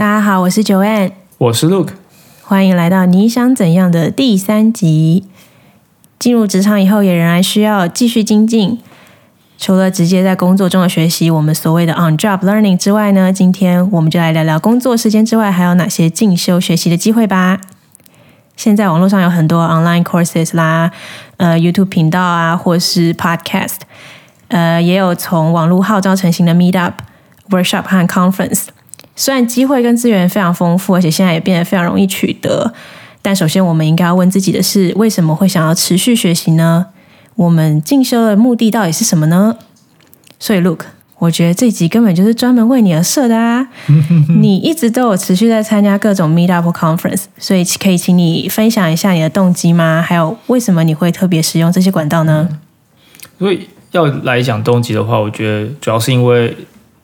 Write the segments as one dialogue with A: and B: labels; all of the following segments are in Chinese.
A: 大家好，我是 Joanne，
B: 我是 Luke，
A: 欢迎来到你想怎样的第三集。进入职场以后，也仍然需要继续精进。除了直接在工作中的学习，我们所谓的 on-job learning 之外呢，今天我们就来聊聊工作时间之外还有哪些进修学习的机会吧。现在网络上有很多 online courses 啦，呃，YouTube 频道啊，或是 podcast，呃，也有从网络号召成型的 meetup、workshop 和 conference。虽然机会跟资源非常丰富，而且现在也变得非常容易取得，但首先我们应该要问自己的是：为什么会想要持续学习呢？我们进修的目的到底是什么呢？所以，Look，我觉得这集根本就是专门为你而设的啊！你一直都有持续在参加各种 Meetup conference，所以可以请你分享一下你的动机吗？还有为什么你会特别使用这些管道呢？
B: 所以要来讲动机的话，我觉得主要是因为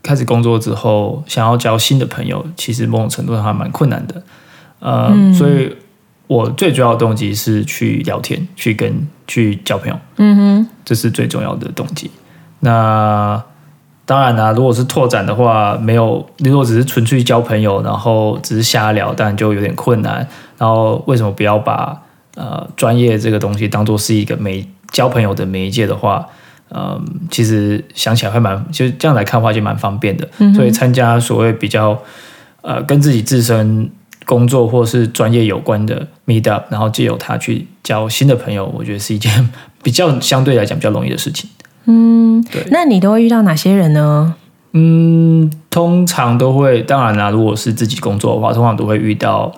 B: 开始工作之后，想要交新的朋友，其实某种程度上还蛮困难的。呃，所以我最主要的动机是去聊天，去跟去交朋友。嗯哼，这是最重要的动机。那当然啦，如果是拓展的话，没有如果只是纯粹交朋友，然后只是瞎聊，当然就有点困难。然后为什么不要把呃专业这个东西当做是一个媒交朋友的媒介的话，嗯，其实想起来会蛮就这样来看的话就蛮方便的。所以参加所谓比较呃跟自己自身工作或是专业有关的 meet up，然后借由它去交新的朋友，我觉得是一件比较相对来讲比较容易的事情。
A: 嗯，对。那你都会遇到哪些人呢？
B: 嗯，通常都会，当然啦，如果是自己工作的话，通常都会遇到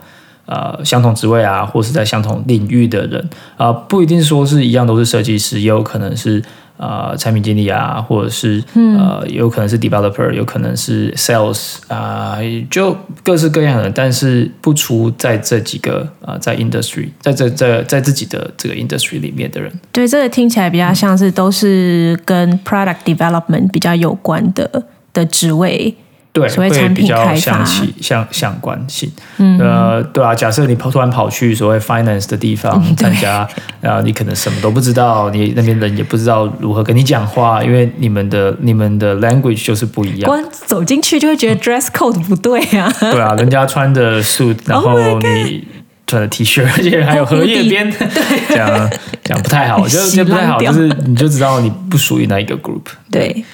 B: 呃相同职位啊，或是在相同领域的人啊，不一定说是一样都是设计师，也有可能是。呃，产品经理啊，或者是呃，有可能是 developer，有可能是 sales 啊，就各式各样的，但是不出在这几个啊，在 industry，在这在在自己的这个 industry 里面的人。
A: 对，这个听起来比较像是都是跟 product development 比较有关的的职位。
B: 对，会比较相起相相关性。嗯呃，对啊，假设你跑突然跑去所谓 finance 的地方参加，然后你可能什么都不知道，你那边人也不知道如何跟你讲话，因为你们的你们的 language 就是不一样。
A: 光走进去就会觉得 dress code 不对啊。
B: 对啊，人家穿的 suit，然后你穿的 T 恤，而且还有荷叶边，讲讲不太好，我觉得不太好，就是你就知道你不属于那一个 group。
A: 对。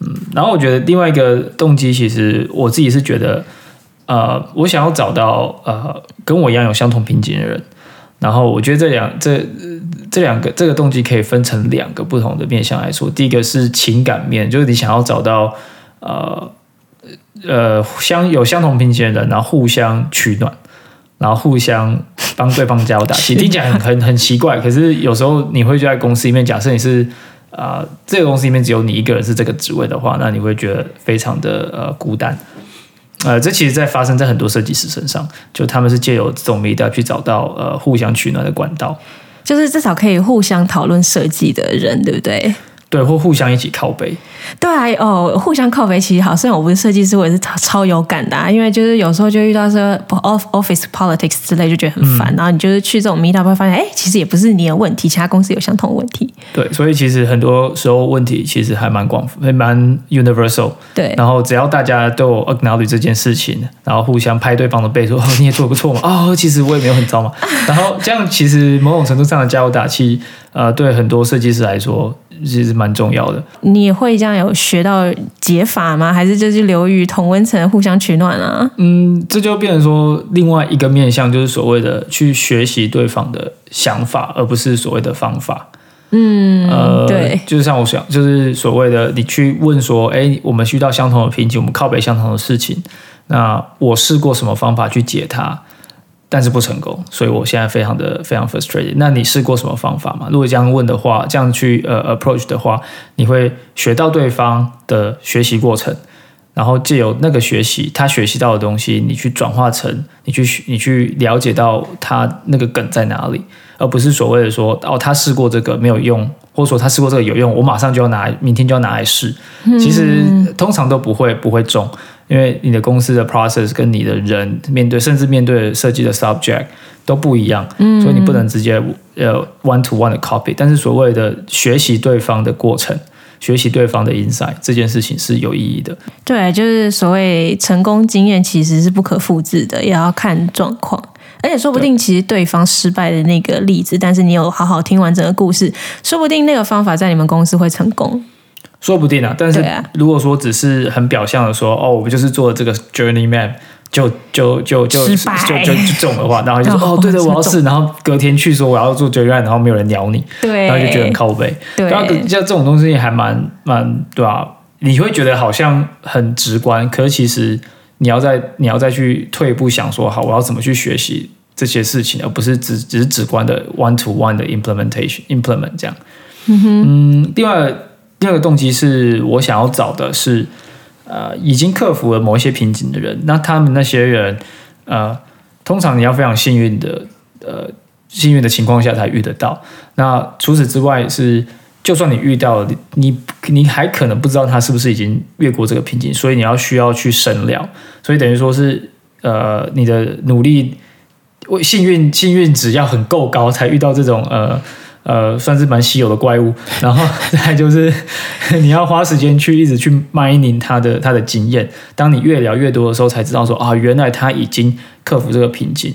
B: 嗯，然后我觉得另外一个动机，其实我自己是觉得，呃，我想要找到呃跟我一样有相同瓶颈的人。然后我觉得这两这这两个这个动机可以分成两个不同的面向来说。第一个是情感面，就是你想要找到呃呃相有相同瓶颈的人，然后互相取暖，然后互相帮对方加油打气。听起来很很很奇怪，可是有时候你会就在公司里面，假设你是。啊，这个公司里面只有你一个人是这个职位的话，那你会觉得非常的呃孤单。呃，这其实在发生在很多设计师身上，就他们是借由这种媒体去找到呃互相取暖的管道，
A: 就是至少可以互相讨论设计的人，对不对？
B: 对，或互相一起靠背。
A: 对啊，哦，互相靠背其实好。虽然我不是设计师，我也是超超有感的。啊因为就是有时候就遇到说 office politics 之类，就觉得很烦。然后你就是去这种 meetup 会发现，哎，其实也不是你的问题，其他公司有相同问题。
B: 对，所以其实很多时候问题其实还蛮广，还蛮 universal。
A: 对。
B: 然后只要大家都有 acknowledge 这件事情，然后互相拍对方的背，说哦你也做的不错嘛，哦其实我也没有很糟嘛。然后这样其实某种程度上的加油打气，呃，对很多设计师来说。其实蛮重要的。
A: 你会这样有学到解法吗？还是就是流于同温层互相取暖啊？
B: 嗯，这就变成说另外一个面向，就是所谓的去学习对方的想法，而不是所谓的方法。
A: 嗯，呃，对，
B: 就是像我想，就是所谓的你去问说，哎，我们遇到相同的瓶颈，我们靠北相同的事情，那我试过什么方法去解它？但是不成功，所以我现在非常的非常 frustrated。那你试过什么方法吗？如果这样问的话，这样去呃 approach 的话，你会学到对方的学习过程，然后借由那个学习，他学习到的东西，你去转化成你去你去了解到他那个梗在哪里，而不是所谓的说哦，他试过这个没有用，或者说他试过这个有用，我马上就要拿，明天就要拿来试。其实通常都不会不会中。因为你的公司的 process 跟你的人面对，甚至面对设计的 subject 都不一样，所以你不能直接呃 one to one 的 copy。但是所谓的学习对方的过程，学习对方的 insight，这件事情是有意义的。
A: 对，就是所谓成功经验其实是不可复制的，也要看状况。而且说不定其实对方失败的那个例子，但是你有好好听完整个故事，说不定那个方法在你们公司会成功。
B: 说不定啊，但是如果说只是很表象的说，哦，我们就是做这个 journey map，就就就就就就就中的话，然后就说，哦，对对，我要试，然后隔天去说我要做 journey map，然后没有人鸟你，
A: 对，
B: 然后就觉得很靠背，
A: 对，
B: 像这种东西还蛮蛮对吧？你会觉得好像很直观，可是其实你要再你要再去退一步想说，好，我要怎么去学习这些事情，而不是只只是直观的 one to one 的 implementation implement 这样。嗯哼，嗯，另外。第二个动机是我想要找的是，呃，已经克服了某一些瓶颈的人。那他们那些人，呃，通常你要非常幸运的，呃，幸运的情况下才遇得到。那除此之外是，就算你遇到了，你你还可能不知道他是不是已经越过这个瓶颈，所以你要需要去深聊。所以等于说是，呃，你的努力，幸运幸运值要很够高，才遇到这种呃。呃，算是蛮稀有的怪物，然后再就是你要花时间去一直去 mining 他的他的经验。当你越聊越多的时候，才知道说啊，原来他已经克服这个瓶颈。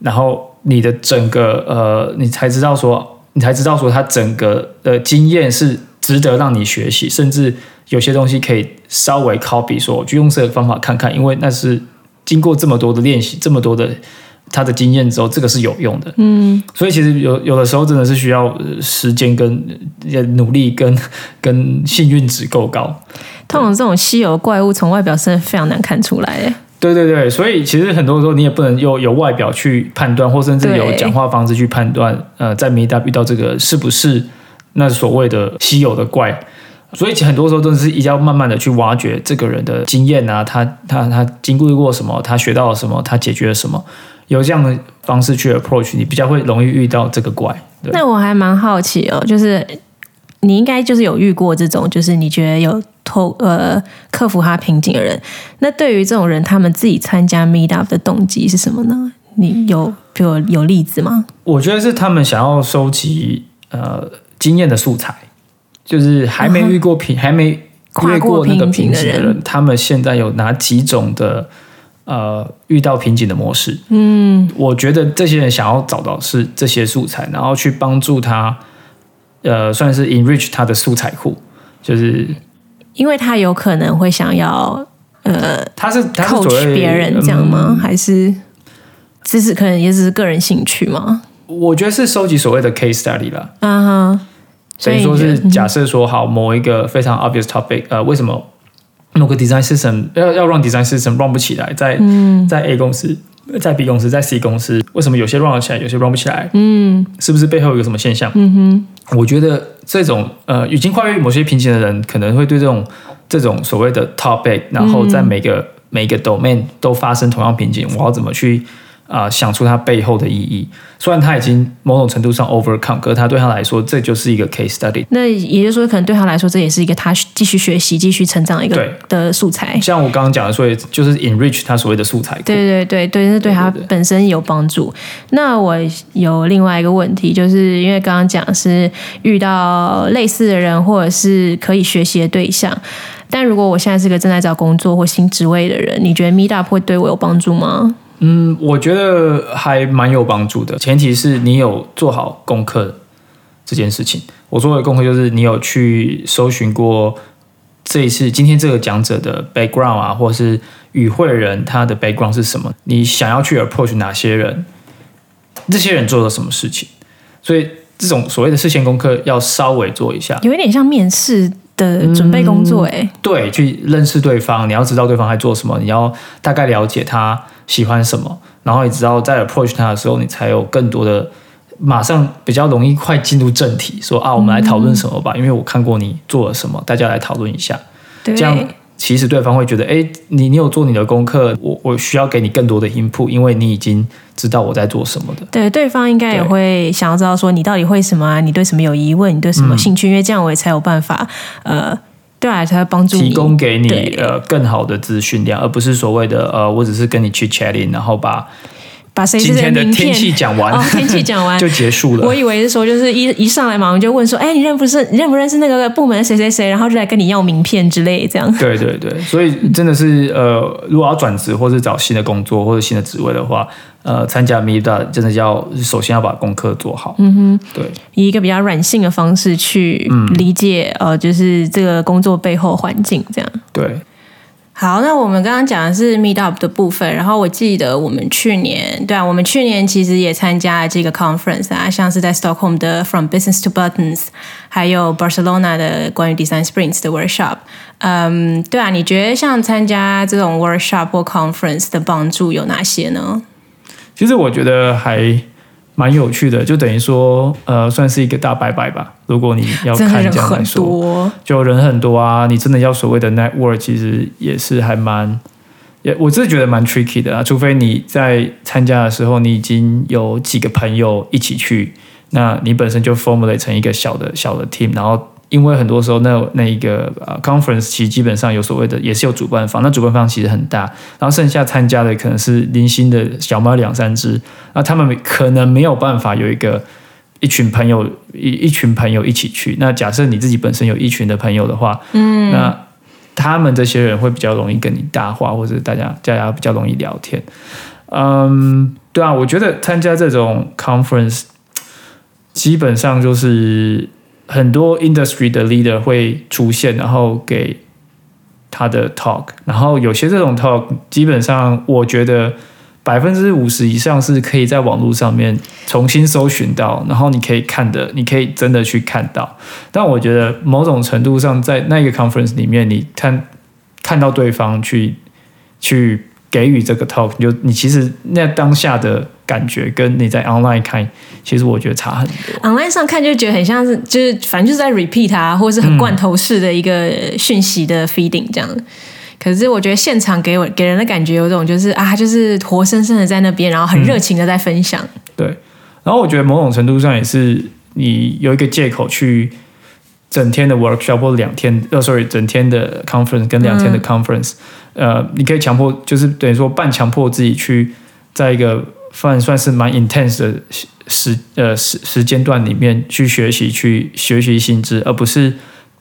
B: 然后你的整个呃，你才知道说，你才知道说他整个的经验是值得让你学习，甚至有些东西可以稍微 copy，说我去用这个方法看看，因为那是经过这么多的练习，这么多的。他的经验之后，这个是有用的。嗯，所以其实有有的时候真的是需要时间跟努力跟 跟幸运值够高。
A: 通常这种稀有怪物从外表是非常难看出来。
B: 对对对，所以其实很多时候你也不能用有外表去判断，或甚至有讲话方式去判断。呃，在米达遇到这个是不是那所谓的稀有的怪？所以很多时候都是一定要慢慢的去挖掘这个人的经验啊，他他他经历过什么，他学到了什么，他解决了什么。有这样的方式去 approach，你比较会容易遇到这个怪。
A: 那我还蛮好奇哦，就是你应该就是有遇过这种，就是你觉得有透呃克服他瓶颈的人。那对于这种人，他们自己参加 meet up 的动机是什么呢？你有比如有例子吗？
B: 我觉得是他们想要收集呃经验的素材，就是还没遇过瓶，还没跨过那个瓶颈的人，他们现在有哪几种的？呃，遇到瓶颈的模式，嗯，我觉得这些人想要找到是这些素材，然后去帮助他，呃，算是 enrich 他的素材库，就是
A: 因为他有可能会想要，呃，
B: 他是他
A: 是别人这样吗？还是只是可能也只是个人兴趣吗？
B: 我觉得是收集所谓的 case study 了，啊哈，所以说是假设说好某一个非常 obvious topic，呃，为什么？某个 design system 要要 run design system run 不起来，在在 A 公司，在 B 公司，在 C 公司，为什么有些 run 起来，有些 run 不起来？嗯，是不是背后有什么现象？嗯哼，我觉得这种呃已经跨越某些瓶颈的人，可能会对这种这种所谓的 topic，然后在每个每个 domain 都发生同样瓶颈，我要怎么去？啊，想出它背后的意义。虽然他已经某种程度上 overcome，可是他对他来说，这就是一个 case study。
A: 那也就是说，可能对他来说，这也是一个他继续学习、继续成长的一个的素材。
B: 像我刚刚讲的，所以就是 enrich 他所谓的素材。
A: 对对对对，是对他本身有帮助。那我有另外一个问题，就是因为刚刚讲是遇到类似的人，或者是可以学习的对象。但如果我现在是个正在找工作或新职位的人，你觉得 Meetup 会对我有帮助吗？
B: 嗯，我觉得还蛮有帮助的，前提是你有做好功课这件事情。我做的功课就是你有去搜寻过这一次今天这个讲者的 background 啊，或是与会人他的 background 是什么？你想要去 approach 哪些人？这些人做了什么事情？所以这种所谓的事先功课要稍微做一下，
A: 有一点像面试的准备工作，哎，
B: 对，去认识对方，你要知道对方在做什么，你要大概了解他。喜欢什么，然后你知道在 approach 他的时候，你才有更多的马上比较容易快进入正题，说啊，我们来讨论什么吧，因为我看过你做了什么，大家来讨论一下。这样其实对方会觉得，哎，你你有做你的功课，我我需要给你更多的 input，因为你已经知道我在做什么的。
A: 对，对方应该也会想要知道说你到底会什么啊，你对什么有疑问，你对什么兴趣，因为这样我也才有办法呃。对啊，才会帮助
B: 提供给你呃更好的资讯量，而不是所谓的呃，我只是跟你去 chatting，然后把
A: 把谁
B: 今天的天气讲完，
A: 哦，天气讲完
B: 就结束了。
A: 我以为是说，就是一一上来马上就问说，哎，你认不认认不认识那个部门谁谁谁，然后就来跟你要名片之类，这样。
B: 对对对，所以真的是呃，如果要转职或是找新的工作或者新的职位的话，呃，参加 Meetup 真的要首先要把功课做好。嗯哼，对，
A: 以一个比较软性的方式去理解，呃，就是这个工作背后环境这样。
B: 对。
A: 好，那我们刚刚讲的是 Meet Up 的部分，然后我记得我们去年，对啊，我们去年其实也参加了这个 conference 啊，像是在 Stockholm 的 From Business to Buttons，还有 Barcelona 的关于 Design Sprints 的 workshop。嗯，对啊，你觉得像参加这种 workshop 或 conference 的帮助有哪些呢？
B: 其实我觉得还。蛮有趣的，就等于说，呃，算是一个大拜拜吧。如果你要看这样来说，就人很多啊。你真的要所谓的 network，其实也是还蛮，也我自己觉得蛮 tricky 的啊。除非你在参加的时候，你已经有几个朋友一起去，那你本身就 formulate 成一个小的小的 team，然后。因为很多时候，那那一个呃 conference 其实基本上有所谓的，也是有主办方，那主办方其实很大，然后剩下参加的可能是零星的小猫两三只，那他们可能没有办法有一个一群朋友一一群朋友一起去。那假设你自己本身有一群的朋友的话，嗯，那他们这些人会比较容易跟你搭话，或者大家大家比较容易聊天。嗯，对啊，我觉得参加这种 conference 基本上就是。很多 industry 的 leader 会出现，然后给他的 talk，然后有些这种 talk 基本上我觉得百分之五十以上是可以在网络上面重新搜寻到，然后你可以看的，你可以真的去看到。但我觉得某种程度上，在那个 conference 里面，你看看到对方去去。给予这个 talk，就你其实那当下的感觉，跟你在 online 看，其实我觉得差很多。
A: online 上看就觉得很像是，就是反正就是在 repeat 它，或者是很罐头式的一个讯息的 feeding 这样。可是我觉得现场给我给人的感觉有种就是啊，就是活生生的在那边，然后很热情的在分享。
B: 对，然后我觉得某种程度上也是你有一个借口去。整天的 workshop 或两天，呃，sorry，整天的 conference 跟两天的 conference，呃，你可以强迫，就是等于说半强迫自己去，在一个算算是蛮 intense 的时呃时时间段里面去学习，去学习新知，而不是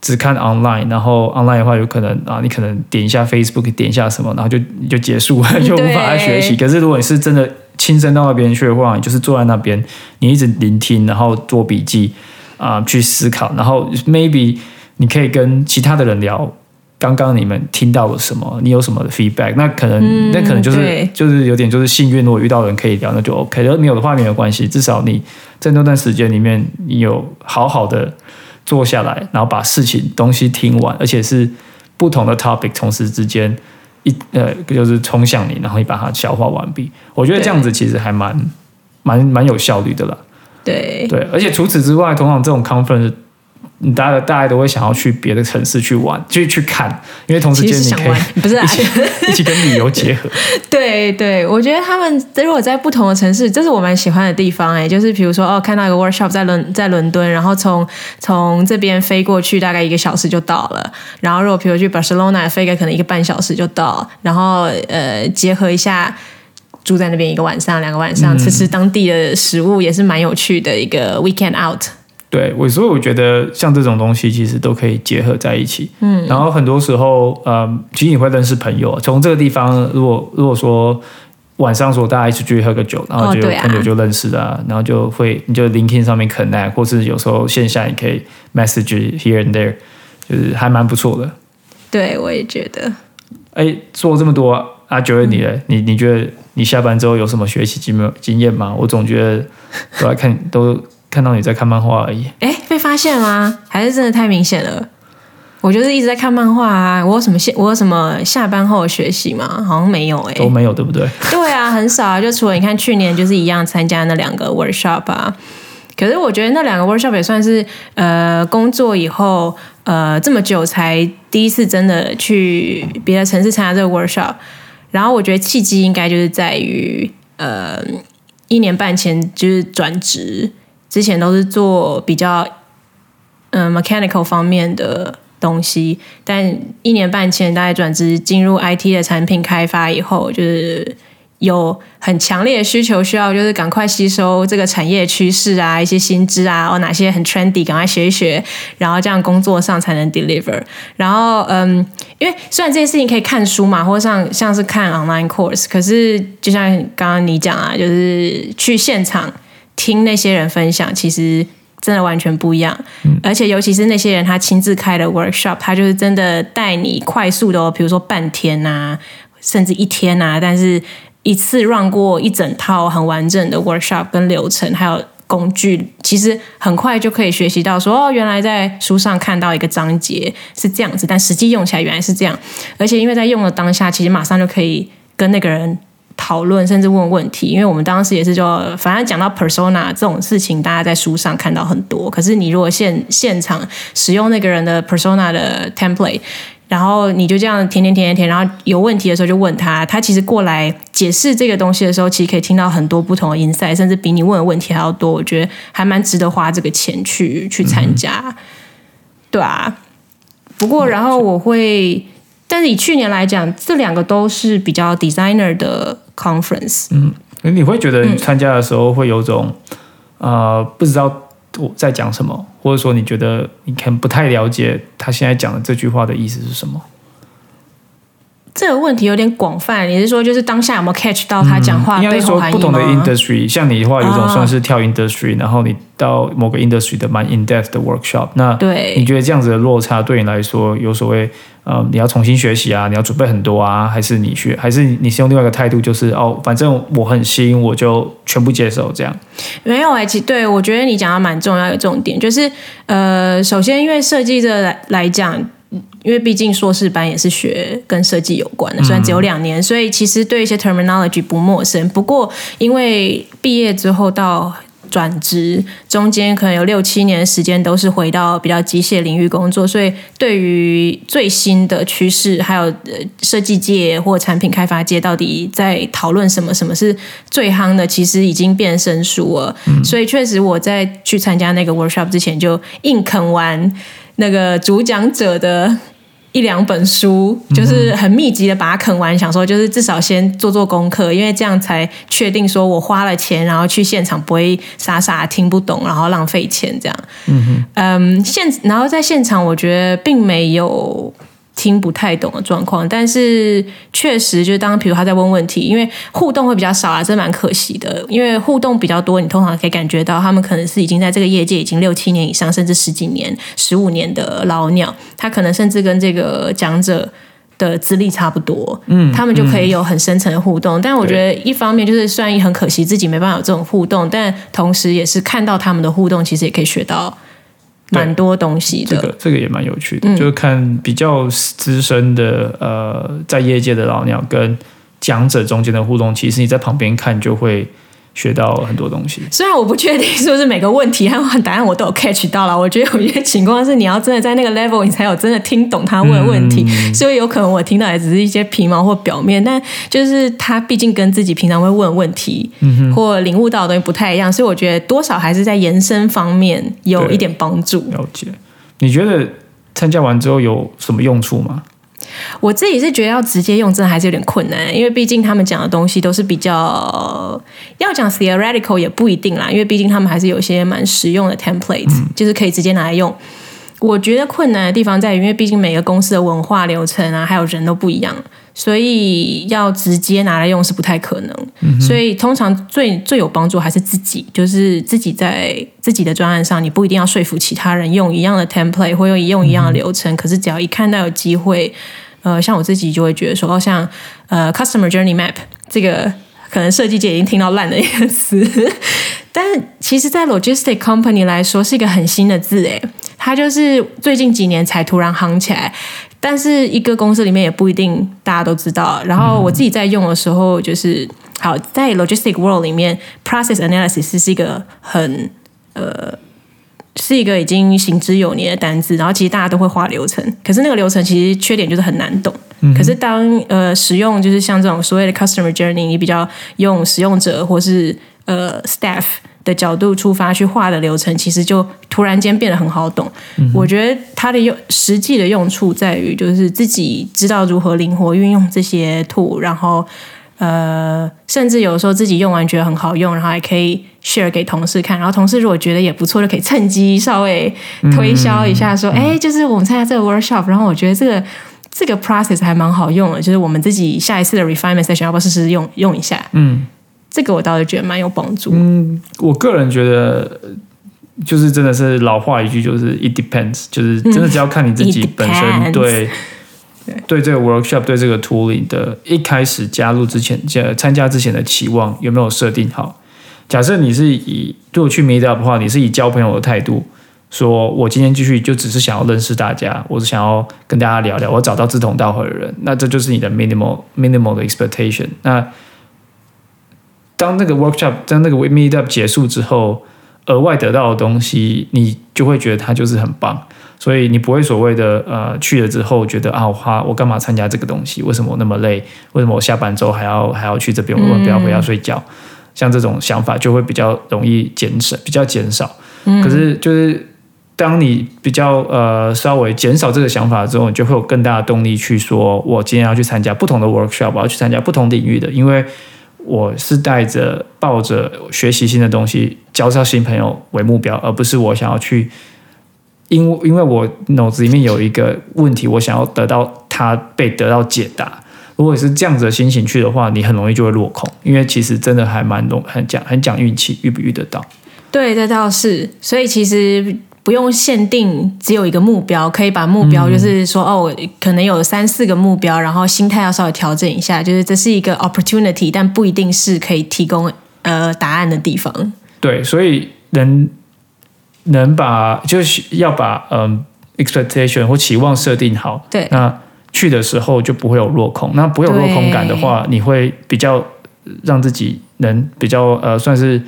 B: 只看 online。然后 online 的话，有可能啊，你可能点一下 Facebook，点一下什么，然后就就结束，就无法学习。可是如果你是真的亲身到那边去的话，你就是坐在那边，你一直聆听，然后做笔记。啊，去思考，然后 maybe 你可以跟其他的人聊，刚刚你们听到了什么？你有什么 feedback？那可能那可能就是就是有点就是幸运，如果遇到人可以聊，那就 OK。没有的话，没有关系，至少你在那段时间里面，你有好好的坐下来，然后把事情东西听完，而且是不同的 topic 同时之间一呃就是冲向你，然后你把它消化完毕。我觉得这样子其实还蛮蛮蛮有效率的啦。
A: 对
B: 对，而且除此之外，通常这种 conference，大家大家都会想要去别的城市去玩，去去看，因为同时间你可以
A: 不是
B: 一起一起跟旅游结合。
A: 对对，我觉得他们如果在不同的城市，这是我蛮喜欢的地方哎，就是比如说哦，看到一个 workshop 在伦在伦敦，然后从从这边飞过去大概一个小时就到了，然后如果比如去 Barcelona 飞个可能一个半小时就到，然后呃结合一下。住在那边一个晚上、两个晚上，吃吃当地的食物也是蛮有趣的一个 weekend out。
B: 对，我所以我觉得像这种东西其实都可以结合在一起。嗯，然后很多时候，呃，其实你会认识朋友。从这个地方，如果如果说晚上说大家一起去喝个酒，然后就朋友就认识啊，然后就会你就 LinkedIn 上面 connect，或是有时候线下你可以 message here and there，就是还蛮不错的。
A: 对，我也觉得。
B: 哎，做这么多啊，九月你呢？你你觉得？你下班之后有什么学习经验经验吗？我总觉得都在看，都看到你在看漫画而已。
A: 哎，被发现吗？还是真的太明显了？我就是一直在看漫画啊。我有什么下我有什么下班后学习吗？好像没有哎，
B: 都没有，对不对？
A: 对啊，很少啊。就除了你看去年就是一样参加那两个 workshop 啊。可是我觉得那两个 workshop 也算是呃工作以后呃这么久才第一次真的去别的城市参加这个 workshop。然后我觉得契机应该就是在于，呃，一年半前就是转职，之前都是做比较，嗯，mechanical 方面的东西，但一年半前大概转职进入 IT 的产品开发以后，就是有很强烈的需求，需要就是赶快吸收这个产业趋势啊，一些新知啊，哦哪些很 trendy，赶快学一学，然后这样工作上才能 deliver。然后嗯，因为虽然这件事情可以看书嘛，或者像像是看 online course，可是就像刚刚你讲啊，就是去现场听那些人分享，其实真的完全不一样。而且尤其是那些人他亲自开的 workshop，他就是真的带你快速的、哦，比如说半天啊，甚至一天啊，但是。一次 run 过一整套很完整的 workshop 跟流程，还有工具，其实很快就可以学习到说哦，原来在书上看到一个章节是这样子，但实际用起来原来是这样。而且因为在用的当下，其实马上就可以跟那个人讨论，甚至问问题。因为我们当时也是就反正讲到 persona 这种事情，大家在书上看到很多，可是你如果现现场使用那个人的 persona 的 template。然后你就这样填填填填填，然后有问题的时候就问他，他其实过来解释这个东西的时候，其实可以听到很多不同的 insight，甚至比你问的问题还要多。我觉得还蛮值得花这个钱去去参加，对啊。不过然后我会，但是以去年来讲，这两个都是比较 designer 的 conference。
B: 嗯，你会觉得你参加的时候会有种呃不知道。我在讲什么，或者说你觉得你可能不太了解他现在讲的这句话的意思是什么？
A: 这个问题有点广泛，你是说就是当下有没有 catch 到他讲话背后含
B: 义不同的 industry，像你的话，有种算是跳 industry，然后你到某个 industry 的蛮 in depth 的 workshop，那
A: 对，
B: 你觉得这样子的落差对你来说有所谓？呃，你要重新学习啊，你要准备很多啊，还是你学，还是你是用另外一个态度，就是哦，反正我很新，我就全部接受这样？
A: 没有哎，其实对我觉得你讲的蛮重要的重点，就是呃，首先因为设计者来来讲，因为毕竟硕士班也是学跟设计有关的，虽然只有两年，所以其实对一些 terminology 不陌生。不过因为毕业之后到转职中间可能有六七年时间都是回到比较机械领域工作，所以对于最新的趋势，还有设计界或产品开发界到底在讨论什么，什么是最夯的，其实已经变生疏了。所以确实我在去参加那个 workshop 之前，就硬啃完那个主讲者的。一两本书，就是很密集的把它啃完，想说就是至少先做做功课，因为这样才确定说我花了钱，然后去现场不会傻傻听不懂，然后浪费钱这样。嗯，嗯，现然后在现场，我觉得并没有。听不太懂的状况，但是确实就是当，比如他在问问题，因为互动会比较少啊，这蛮可惜的。因为互动比较多，你通常可以感觉到他们可能是已经在这个业界已经六七年以上，甚至十几年、十五年的老鸟，他可能甚至跟这个讲者的资历差不多，嗯，他们就可以有很深层的互动。但我觉得一方面就是虽然很可惜自己没办法有这种互动，但同时也是看到他们的互动，其实也可以学到。蛮多东西
B: 的，这个这个也蛮有趣的，就是看比较资深的呃，在业界的老鸟跟讲者中间的互动，其实你在旁边看就会。学到很多东西，
A: 虽然我不确定是不是每个问题和答案我都有 catch 到了，我觉得有些情况是你要真的在那个 level，你才有真的听懂他问的问题，所以有可能我听到也只是一些皮毛或表面，但就是他毕竟跟自己平常会问问题嗯或领悟到的东西不太一样，所以我觉得多少还是在延伸方面有一点帮助。
B: 了解，你觉得参加完之后有什么用处吗？
A: 我自己是觉得要直接用，真的还是有点困难，因为毕竟他们讲的东西都是比较要讲 theoretical 也不一定啦，因为毕竟他们还是有一些蛮实用的 templates，就是可以直接拿来用。我觉得困难的地方在于，因为毕竟每个公司的文化流程啊，还有人都不一样，所以要直接拿来用是不太可能。所以通常最最有帮助还是自己，就是自己在自己的专案上，你不一定要说服其他人用一样的 template 或用一用一样的流程，可是只要一看到有机会，呃，像我自己就会觉得说，哦，像呃 customer journey map 这个，可能设计界已经听到烂的一个词，但其实，在 logistic company 来说是一个很新的字，诶。它就是最近几年才突然夯起来，但是一个公司里面也不一定大家都知道。然后我自己在用的时候，就是好在 logistic world 里面，process analysis 是一个很呃是一个已经行之有年的单字。然后其实大家都会画流程，可是那个流程其实缺点就是很难懂。可是当呃使用就是像这种所谓的 customer journey，你比较用使用者或是呃 staff。的角度出发去画的流程，其实就突然间变得很好懂。我觉得它的用实际的用处在于，就是自己知道如何灵活运用这些图，然后呃，甚至有时候自己用完觉得很好用，然后还可以 share 给同事看，然后同事如果觉得也不错，就可以趁机稍微推销一下，说，哎、就是我们参加这个 workshop，然后我觉得这个这个 process 还蛮好用的，就是我们自己下一次的 refinement session 要不要试试用用一下？
B: 嗯，
A: 这个我倒是觉得蛮有帮助。
B: 嗯我个人觉得，呃就是真的是老话一句，就是 it depends，就是真的只要看你自己本身对对这个 workshop 对这个 tooling 的一开始加入之前，加参加之前的期望有没有设定好？假设你是以如果去 meet up 的话，你是以交朋友的态度。说我今天继续就只是想要认识大家，我是想要跟大家聊聊，我找到志同道合的人，那这就是你的 minimal minimal 的 expectation。那当那个 workshop 当那个 meet up 结束之后，额外得到的东西，你就会觉得它就是很棒，所以你不会所谓的呃去了之后觉得啊，我花我干嘛参加这个东西？为什么我那么累？为什么我下班之后还要还要去这边？我为什么不要回家睡觉？像这种想法就会比较容易减少，比较减少。可是就是当你比较呃稍微减少这个想法之后，你就会有更大的动力去说，我今天要去参加不同的 workshop，我要去参加不同领域的，因为我是带着抱着学习新的东西、交到新朋友为目标，而不是我想要去。因为因为我脑子里面有一个问题，我想要得到它被得到解答。如果是这样子的心情去的话，你很容易就会落空，因为其实真的还蛮容很讲很讲运气，遇不遇得到。
A: 对，这倒是，所以其实不用限定只有一个目标，可以把目标就是说，哦，可能有三四个目标，然后心态要稍微调整一下，就是这是一个 opportunity，但不一定是可以提供呃答案的地方。
B: 对，所以能能把就是要把嗯 expectation 或期望设定好，
A: 对
B: 那去的时候就不会有落空。那不会有落空感的话，你会比较让自己能比较呃算是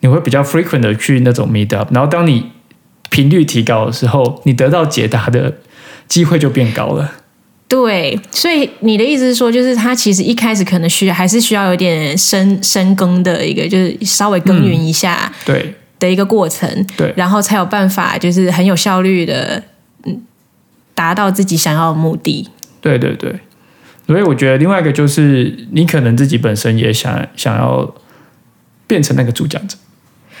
B: 你会比较 frequent 的去那种 meet up，然后当你频率提高的时候，你得到解答的机会就变高了。
A: 对，所以你的意思是说，就是他其实一开始可能需要还是需要有点深深耕的一个，就是稍微耕耘一下
B: 对
A: 的一个过程，
B: 对
A: 然后才有办法就是很有效率的，嗯，达到自己想要的目的。
B: 对对对，所以我觉得另外一个就是，你可能自己本身也想想要变成那个主讲者。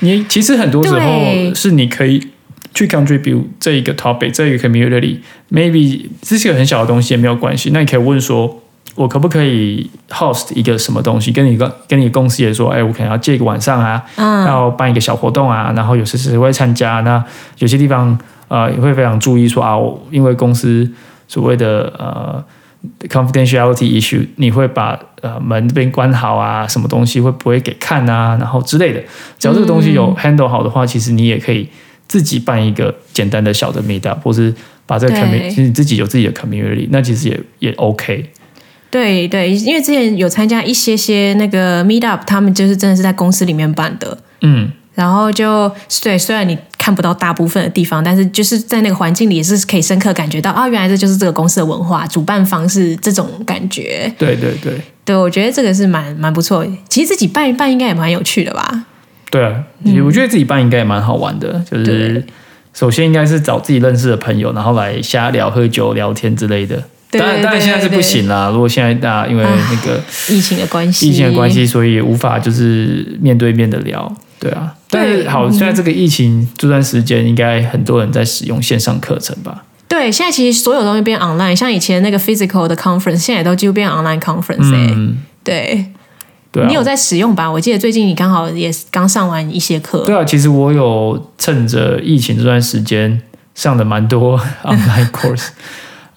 B: 你其实很多时候是你可以去 contribute 这一个 topic 这一个 community，maybe 这是个很小的东西也没有关系。那你可以问说，我可不可以 host 一个什么东西？跟你跟跟你公司也说，哎，我可能要借一个晚上啊，
A: 嗯，
B: 要办一个小活动啊，然后有时谁会参加，那有些地方呃也会非常注意说啊，我因为公司所谓的呃 confidentiality issue，你会把呃门这边关好啊，什么东西会不会给看啊，然后之类的，只要这个东西有 handle 好的话，其实你也可以自己办一个简单的小的 meet up，或是把这个 community，其实你自己有自己的 community，那其实也也 OK。
A: 对对，因为之前有参加一些些那个 meet up，他们就是真的是在公司里面办的，
B: 嗯，
A: 然后就对，虽然你看不到大部分的地方，但是就是在那个环境里也是可以深刻感觉到啊，原来这就是这个公司的文化，主办方是这种感觉。
B: 对对对
A: 对，我觉得这个是蛮蛮不错。其实自己办一办应该也蛮有趣的吧？
B: 对啊，我觉得自己办应该也蛮好玩的，就是首先应该是找自己认识的朋友，然后来瞎聊、喝酒、聊天之类的。
A: 对
B: 当然，
A: 对
B: 当然现在是不行啦。如果现在大家因为那个
A: 疫情的关系，
B: 疫情的关系，所以也无法就是面对面的聊，对啊。但是好，现在这个疫情这段时间，应该很多人在使用线上课程吧？
A: 对，现在其实所有东西变 online，像以前那个 physical 的 conference，现在都几乎变 online conference 哎、
B: 嗯，
A: 对，
B: 对啊。
A: 你有在使用吧？我记得最近你刚好也刚上完一些课。
B: 对啊，其实我有趁着疫情这段时间上的蛮多 online course。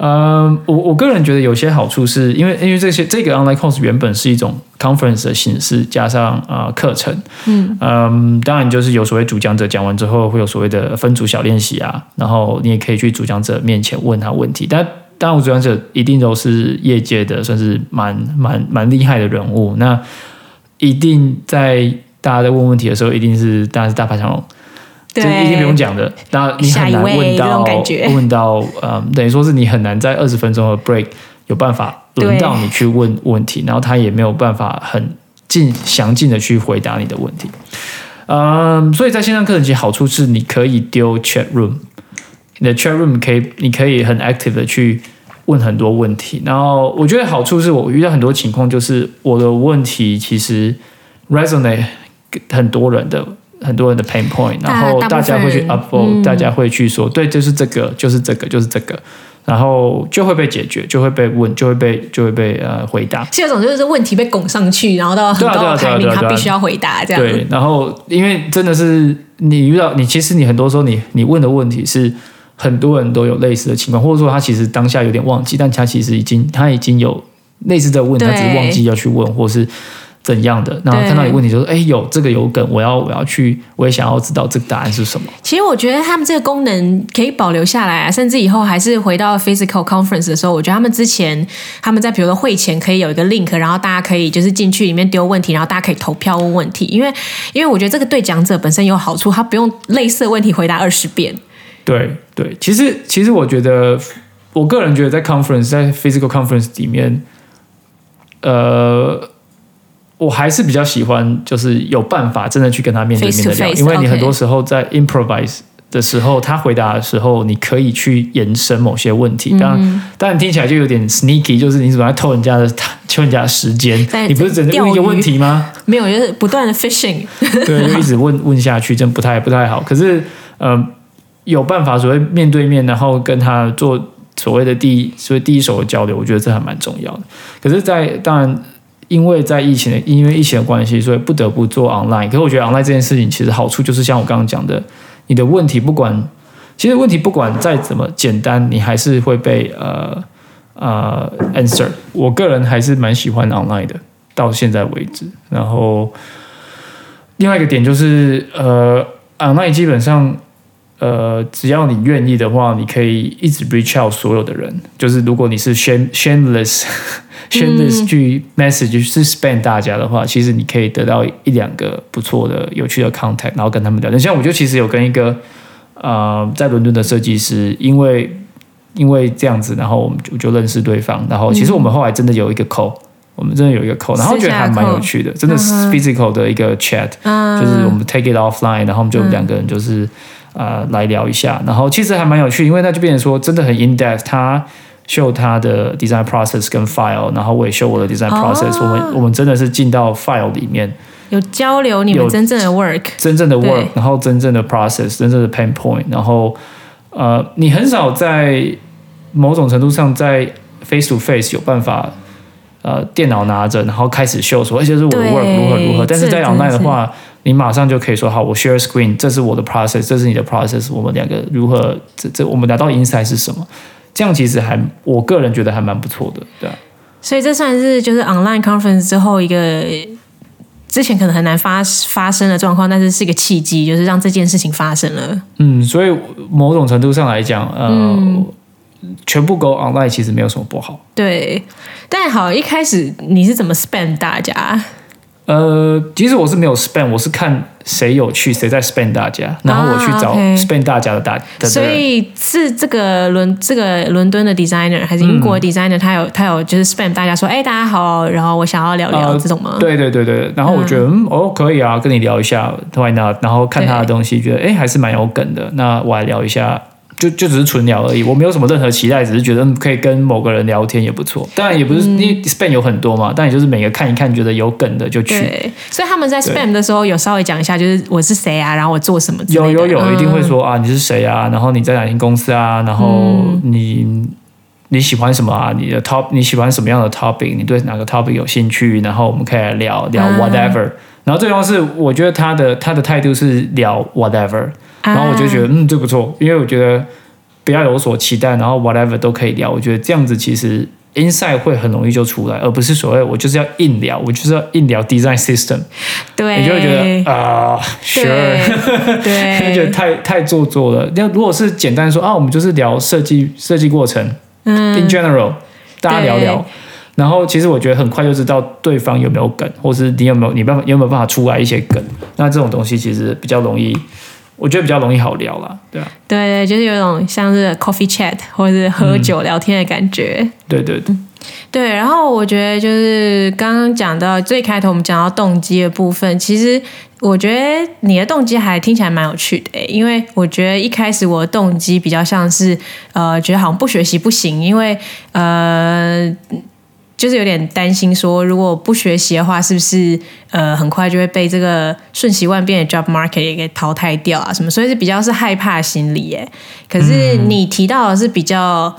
B: 呃，我我个人觉得有些好处是因为因为这些这个 online course 原本是一种 conference 的形式，加上啊、呃课程，
A: 嗯
B: 嗯，当然就是有所谓主讲者讲完之后会有所谓的分组小练习啊，然后你也可以去主讲者面前问他问题，但当然主讲者一定都是业界的算是蛮蛮蛮厉害的人物，那一定在大家在问问题的时候，一定是当然是大排长龙。这
A: 对，
B: 一定不用讲的。那你很难问到问到，嗯，等于说是你很难在二十分钟的 break 有办法轮到你去问问题，然后他也没有办法很尽详尽的去回答你的问题。嗯，所以在线上课程其实好处是你可以丢 chat room，你的 chat room 可以，你可以很 active 的去问很多问题。然后我觉得好处是我遇到很多情况，就是我的问题其实 resonate 很多人的很多人的 pain point，然后
A: 大
B: 大家会去 upvote，、大家会去说，对，就是这个，就是这个，就是这个，然后就会被解决，就会被问，就会被就会被呃回答。
A: 是有种就是问题被拱上去，然后到很
B: 对啊
A: 高的排名，他必须要回答这样。
B: 对，然后因为真的是你遇到你，其实你很多时候你你问的问题是很多人都有类似的情况，或者说他其实当下有点忘记，但他其实已经他已经有类似的问题，他只是忘记要去问，或是怎样的。然后看到有问题就说：“哎，有这个有梗，我要我要去，我也想要知道这个答案是什么。
A: 其实我觉得他们这个功能可以保留下来啊，甚至以后还是回到 physical conference 的时候，我觉得他们之前他们在比如说会前可以有一个 link，然后大家可以就是进去里面丢问题，然后大家可以投票问问题，因为因为我觉得这个对讲者本身有好处，他不用类似的问题回答二十遍。
B: 对对，其实其实我觉得，我个人觉得在 conference 在 physical conference 里面，呃，我还是比较喜欢就是有办法真的去跟他面对面的聊
A: ，face，
B: 因为你很多时候在 improvise 的时候，他回答的时候，你可以去延伸某些问题。当
A: 嗯
B: 然，当然听起来就有点 sneaky，就是你怎么在偷人家的偷人家的时间？你不是只能问一个问题吗？
A: 没有，就是不断的 fishing。
B: 对，就一直问问下去，真不太不太好。可是，呃，有办法所谓面对面，然后跟他做所谓的第一所谓第一手的交流，我觉得这还蛮重要的。可是在，当然，因为在疫情的因为疫情的关系，所以不得不做 online。可是我觉得 online 这件事情其实好处就是像我刚刚讲的，你的问题不管，其实问题不管再怎么简单，你还是会被呃呃 answer。我个人还是蛮喜欢 online 的，到现在为止。然后另外一个点就是，呃，online 基本上，呃，只要你愿意的话，你可以一直 reach out 所有的人。就是如果你是 shame shameless shameless 去 message 是 spam 大家的话，其实你可以得到一两个不错的、有趣的 contact，然后跟他们聊天。像我就其实有跟一个呃在伦敦的设计师，因为因为这样子，然后我们就就认识对方，然后其实我们后来真的有一个 call。我们真的有一个 call，然后觉得还蛮有趣的，真的是 physical 的一个 chat，、
A: 嗯
B: 就是我们 take it offline，然后我们就两个人就是、呃来聊一下，然后其实还蛮有趣，因为那就变成说真的很 in depth，他秀他的 design process 跟 file，然后我也秀我的 design process，、我们我们真的是进到 file 里面。
A: 有交流你们真正的 work，
B: 真正的 work，然后真正的 process，真正的 pain point，然后呃，你很少在某种程度上在 face to face 有办法呃电脑拿着，然后开始秀说，而且是我的 work 如何如何，但是在
A: 这真的
B: online 的
A: 是
B: 话，你马上就可以说好，我 share screen，这是我的 process，这是你的 process，我们两个如何这这我们拿到 insight 是什么？这样其实还我个人觉得还蛮不错的，对啊。
A: 所以这算是就是 online conference 之后一个之前可能很难发发生的状况，但是是一个契机，就是让这件事情发生了。
B: 嗯，所以某种程度上来讲，呃，全部 go online 其实没有什么不好。
A: 对，但好，一开始你是怎么 spend 大家？
B: 呃，其实我是没有 spend，我是看谁有趣，谁在 spend 大家，然后我去找 spend 大家的大
A: 所。以是这个伦这个伦敦的 designer 还是英国的 designer？、他有他有就是 spend 大家说，哎、大家好，然后我想要聊聊
B: 呃
A: 这种吗？
B: 对对对对，然后我觉得嗯哦可以啊，跟你聊一下，why not？然后看他的东西，觉得哎还是蛮有梗的，那我来聊一下，就就只是纯聊而已，我没有什么任何期待，只是觉得嗯可以跟某个人聊天也不错。当然也不是，因为 spend 有很多嘛，但也就是每个看一看，觉得有梗的就去。
A: 对，所以他们在 spam 的时候有稍微讲一下，就是我是谁啊，然后我做什么
B: 有有有，
A: 嗯
B: 一定会说啊，你是谁啊？然后你在哪间公司啊？然后你、你喜欢什么啊？你的 top 你喜欢什么样的 topic？你对哪个 topic 有兴趣？然后我们可以来聊聊
A: 啊
B: whatever、然后最重要是，我觉得他的他的态度是聊 whatever，然后我就觉得、嗯，这不错，因为我觉得不要有所期待，然后 whatever 都可以聊。我觉得这样子其实 inside 会很容易就出来，而不是所谓我就是要硬聊，我就是要硬聊 design system，
A: 对，
B: 你就会觉得啊、sure。
A: 对
B: 就觉得，太太做作了。那如果是简单说啊，我们就是聊设计设计过程、
A: 嗯
B: i n general，大家聊聊。然后其实我觉得很快就知道对方有没有梗，或是你有没有你办法有没有办法出来一些梗。那这种东西其实比较容易，我觉得比较容易好聊啦。对啊，
A: 对对，就是有一种像是 coffee chat 或者是喝酒聊天的感觉。
B: 对对对，
A: 对，然后我觉得就是刚刚讲到最开头我们讲到动机的部分，其实我觉得你的动机还听起来蛮有趣的、欸，因为我觉得一开始我的动机比较像是呃，觉得好像不学习不行，因为呃。就是有点担心，说如果不学习的话，是不是呃很快就会被这个瞬息万变的 job market 也给淘汰掉啊？什么？所以是比较是害怕心理耶。可是你提到的是比较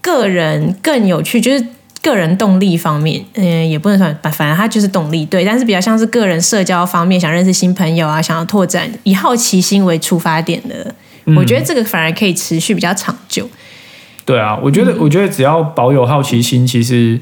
A: 个人更有趣，就是个人动力方面，嗯，也不能算，反正它就是动力对，但是比较像是个人社交方面，想认识新朋友啊，想要拓展，以好奇心为出发点的，我觉得这个反而可以持续比较长久。
B: 对啊，我觉得，我觉得只要保有好奇心，其实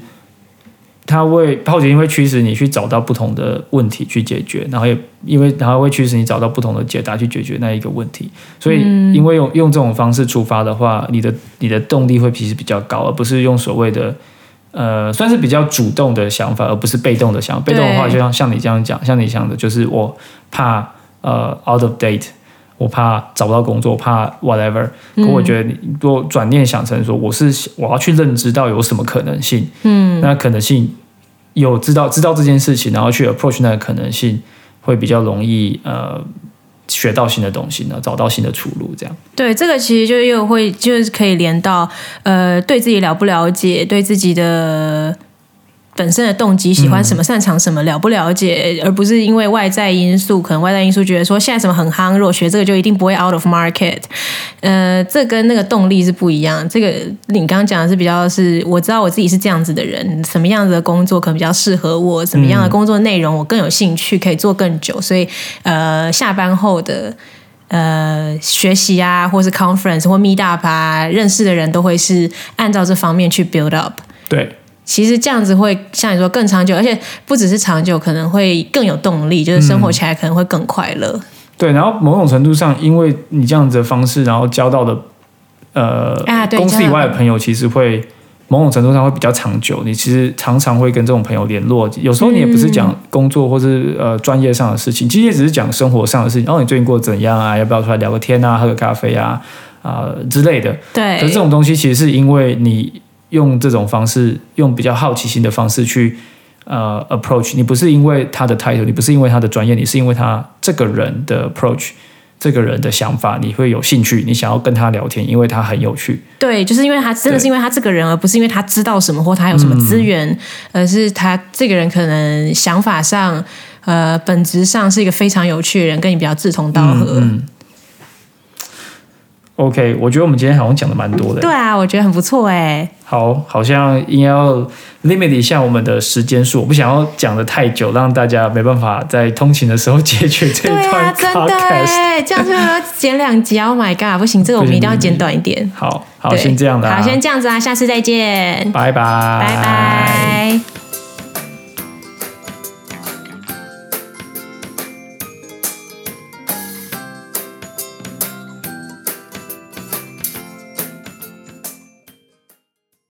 B: 它会好奇心会驱使你去找到不同的问题去解决，然后也因为然后会驱使你找到不同的解答去解决那一个问题。所以，因为用用这种方式出发的话，你的你的动力会其实比较高，而不是用所谓的呃算是比较主动的想法，而不是被动的想法。被动的话，就像像你这样讲，像你讲的，就是我怕呃 out of date。我怕找不到工作，怕 whatever。可我觉得，你如果转念想成说，我是我要去认知到有什么可能性，嗯，那可能性有知道知道这件事情，然后去 approach 那个可能性，会比较容易呃学到新的东西呢，找到新的出路。这样
A: 对这个其实就又会就是可以连到呃对自己了不了解，对自己的。本身的动机，喜欢什么，擅长什么，了不了解，而不是因为外在因素，可能外在因素觉得说现在什么很夯，如果学这个就一定不会 out of market。呃，这跟那个动力是不一样。这个你刚刚讲的是比较是，我知道我自己是这样子的人，什么样子的工作可能比较适合我，什么样的工作内容我更有兴趣，可以做更久，所以呃，下班后的呃学习啊，或是 conference 或 meet up 啊，认识的人都会是按照这方面去 build up。
B: 对。
A: 其实这样子会像你说更长久，而且不只是长久，可能会更有动力，就是生活起来可能会更快乐。
B: 对，然后某种程度上，因为你这样子的方式，然后交到的呃公司以外的朋友，其实会某种程度上会比较长久。你其实常常会跟这种朋友联络，有时候你也不是讲工作或是呃专业上的事情，其实也只是讲生活上的事情。然后你最近过得怎样啊？要不要出来聊个天啊？喝个咖啡啊？啊之类的。
A: 对。
B: 可是这种东西其实是因为你。用这种方式，用比较好奇心的方式去呃 approach，你不是因为他的 title，你不是因为他的专业，你是因为他这个人的 approach，这个人的想法，你会有兴趣，你想要跟他聊天，因为他很有趣。
A: 对，就是因为他真的是因为他这个人，而不是因为他知道什么或他有什么资源，而是他这个人可能想法上，呃，本质上是一个非常有趣的人，跟你比较志同道合。
B: OK，我觉得我们今天好像讲的蛮多的。
A: 对啊，我觉得很不错哎。
B: 好，好像应该要 limit 一下我们的时间数，我不想要讲的太久，让大家没办法在通勤的时候解决这一段
A: podcast。这样就要剪两集，Oh my god，不行，这个我们一定要剪短一点。
B: 好好，先这样的。
A: 好，先这样子啊，下次再见，
B: 拜拜，
A: 拜拜。